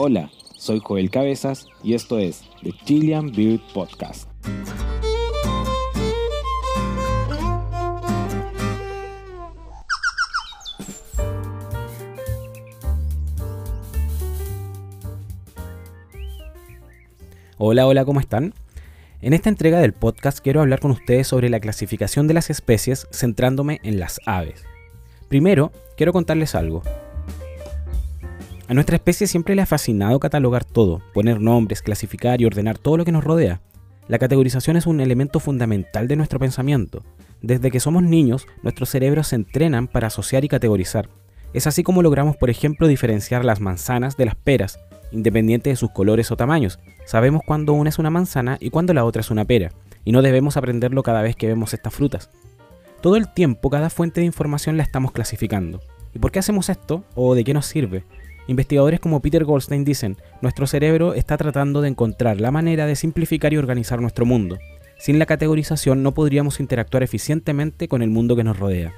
Hola, soy Joel Cabezas y esto es The Chilean Beard Podcast. Hola, hola, ¿cómo están? En esta entrega del podcast quiero hablar con ustedes sobre la clasificación de las especies centrándome en las aves. Primero, quiero contarles algo. A nuestra especie siempre le ha fascinado catalogar todo, poner nombres, clasificar y ordenar todo lo que nos rodea. La categorización es un elemento fundamental de nuestro pensamiento. Desde que somos niños, nuestros cerebros se entrenan para asociar y categorizar. Es así como logramos, por ejemplo, diferenciar las manzanas de las peras, independiente de sus colores o tamaños. Sabemos cuándo una es una manzana y cuándo la otra es una pera, y no debemos aprenderlo cada vez que vemos estas frutas. Todo el tiempo cada fuente de información la estamos clasificando. ¿Y por qué hacemos esto? ¿O de qué nos sirve? Investigadores como Peter Goldstein dicen, nuestro cerebro está tratando de encontrar la manera de simplificar y organizar nuestro mundo. Sin la categorización no podríamos interactuar eficientemente con el mundo que nos rodea.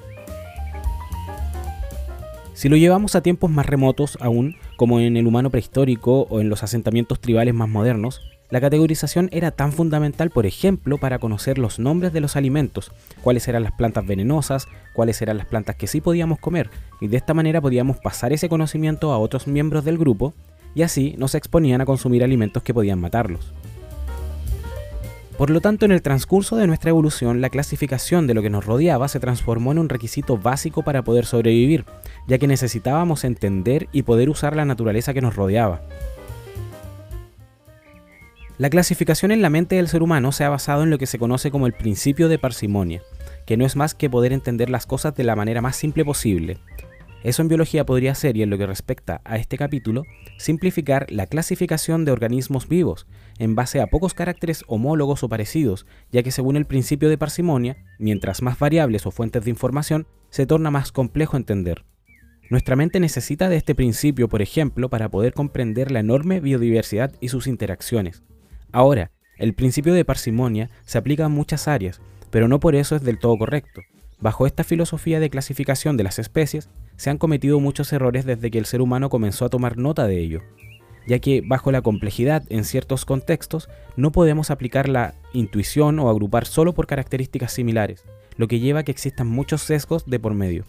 Si lo llevamos a tiempos más remotos aún, como en el humano prehistórico o en los asentamientos tribales más modernos, la categorización era tan fundamental, por ejemplo, para conocer los nombres de los alimentos, cuáles eran las plantas venenosas, cuáles eran las plantas que sí podíamos comer, y de esta manera podíamos pasar ese conocimiento a otros miembros del grupo, y así nos exponían a consumir alimentos que podían matarlos. Por lo tanto, en el transcurso de nuestra evolución, la clasificación de lo que nos rodeaba se transformó en un requisito básico para poder sobrevivir, ya que necesitábamos entender y poder usar la naturaleza que nos rodeaba. La clasificación en la mente del ser humano se ha basado en lo que se conoce como el principio de parsimonia, que no es más que poder entender las cosas de la manera más simple posible, eso en biología podría ser, y en lo que respecta a este capítulo, simplificar la clasificación de organismos vivos en base a pocos caracteres homólogos o parecidos, ya que según el principio de parsimonia, mientras más variables o fuentes de información, se torna más complejo entender. Nuestra mente necesita de este principio, por ejemplo, para poder comprender la enorme biodiversidad y sus interacciones. Ahora, el principio de parsimonia se aplica a muchas áreas, pero no por eso es del todo correcto. Bajo esta filosofía de clasificación de las especies, se han cometido muchos errores desde que el ser humano comenzó a tomar nota de ello, ya que bajo la complejidad en ciertos contextos no podemos aplicar la intuición o agrupar solo por características similares, lo que lleva a que existan muchos sesgos de por medio.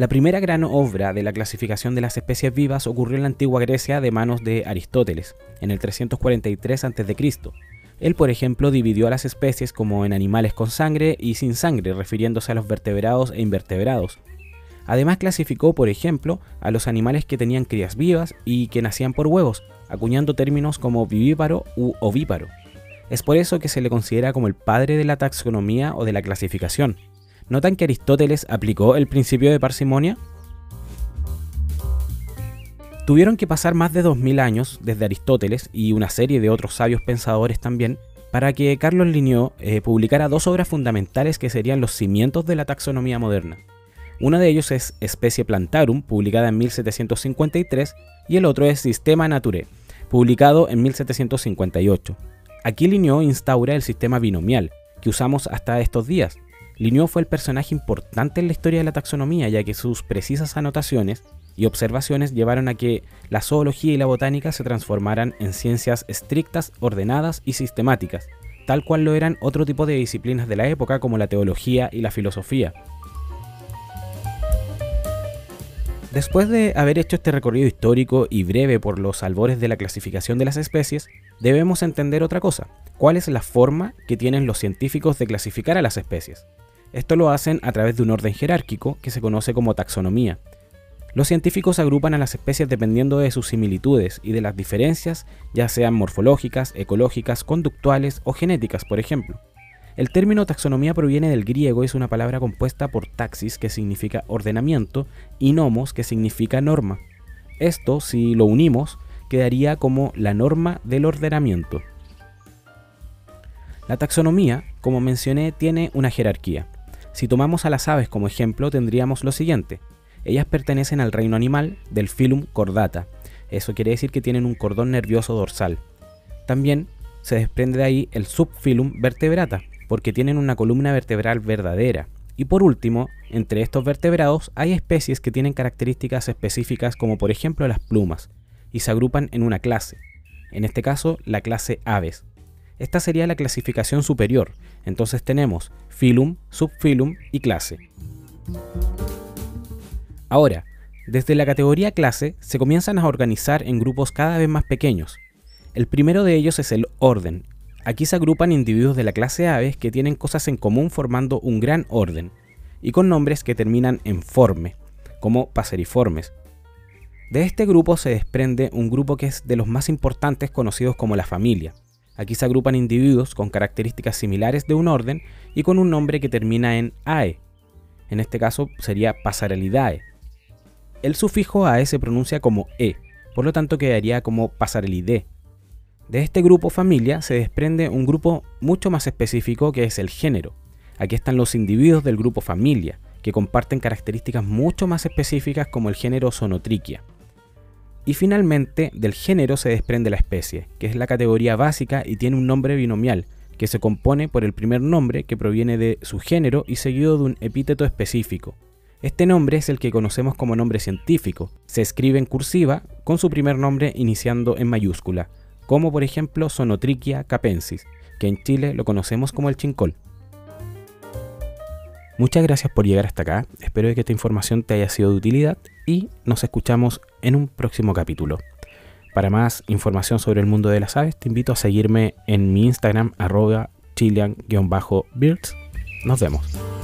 La primera gran obra de la clasificación de las especies vivas ocurrió en la antigua Grecia de manos de Aristóteles, en el 343 a.C., él, por ejemplo, dividió a las especies como en animales con sangre y sin sangre, refiriéndose a los vertebrados e invertebrados. Además clasificó, por ejemplo, a los animales que tenían crías vivas y que nacían por huevos, acuñando términos como vivíparo u ovíparo. Es por eso que se le considera como el padre de la taxonomía o de la clasificación. ¿Notan que Aristóteles aplicó el principio de parsimonia? Tuvieron que pasar más de 2000 años desde Aristóteles y una serie de otros sabios pensadores también para que Carlos Linneo eh, publicara dos obras fundamentales que serían los cimientos de la taxonomía moderna. Uno de ellos es Especie Plantarum, publicada en 1753, y el otro es Sistema Naturae, publicado en 1758. Aquí Linneo instaura el sistema binomial, que usamos hasta estos días. Linneo fue el personaje importante en la historia de la taxonomía, ya que sus precisas anotaciones y observaciones llevaron a que la zoología y la botánica se transformaran en ciencias estrictas, ordenadas y sistemáticas, tal cual lo eran otro tipo de disciplinas de la época como la teología y la filosofía. Después de haber hecho este recorrido histórico y breve por los albores de la clasificación de las especies, debemos entender otra cosa, cuál es la forma que tienen los científicos de clasificar a las especies. Esto lo hacen a través de un orden jerárquico que se conoce como taxonomía, los científicos agrupan a las especies dependiendo de sus similitudes y de las diferencias, ya sean morfológicas, ecológicas, conductuales o genéticas, por ejemplo. El término taxonomía proviene del griego y es una palabra compuesta por taxis, que significa ordenamiento, y nomos, que significa norma. Esto, si lo unimos, quedaría como la norma del ordenamiento. La taxonomía, como mencioné, tiene una jerarquía. Si tomamos a las aves como ejemplo, tendríamos lo siguiente. Ellas pertenecen al reino animal del filum cordata. Eso quiere decir que tienen un cordón nervioso dorsal. También se desprende de ahí el subfilum vertebrata, porque tienen una columna vertebral verdadera. Y por último, entre estos vertebrados hay especies que tienen características específicas como por ejemplo las plumas, y se agrupan en una clase, en este caso la clase Aves. Esta sería la clasificación superior, entonces tenemos filum, subfilum y clase. Ahora, desde la categoría clase se comienzan a organizar en grupos cada vez más pequeños. El primero de ellos es el orden. Aquí se agrupan individuos de la clase Aves que tienen cosas en común formando un gran orden, y con nombres que terminan en forme, como paseriformes. De este grupo se desprende un grupo que es de los más importantes conocidos como la familia. Aquí se agrupan individuos con características similares de un orden y con un nombre que termina en AE. En este caso sería Pasarelidae. El sufijo AE se pronuncia como E, por lo tanto quedaría como Pasarelide. De este grupo familia se desprende un grupo mucho más específico que es el género. Aquí están los individuos del grupo familia, que comparten características mucho más específicas como el género Sonotrichia. Y finalmente, del género se desprende la especie, que es la categoría básica y tiene un nombre binomial, que se compone por el primer nombre que proviene de su género y seguido de un epíteto específico. Este nombre es el que conocemos como nombre científico. Se escribe en cursiva con su primer nombre iniciando en mayúscula, como por ejemplo Sonotrichia capensis, que en Chile lo conocemos como el chincol. Muchas gracias por llegar hasta acá, espero que esta información te haya sido de utilidad y nos escuchamos en un próximo capítulo. Para más información sobre el mundo de las aves, te invito a seguirme en mi Instagram arroba chilean-birds. Nos vemos.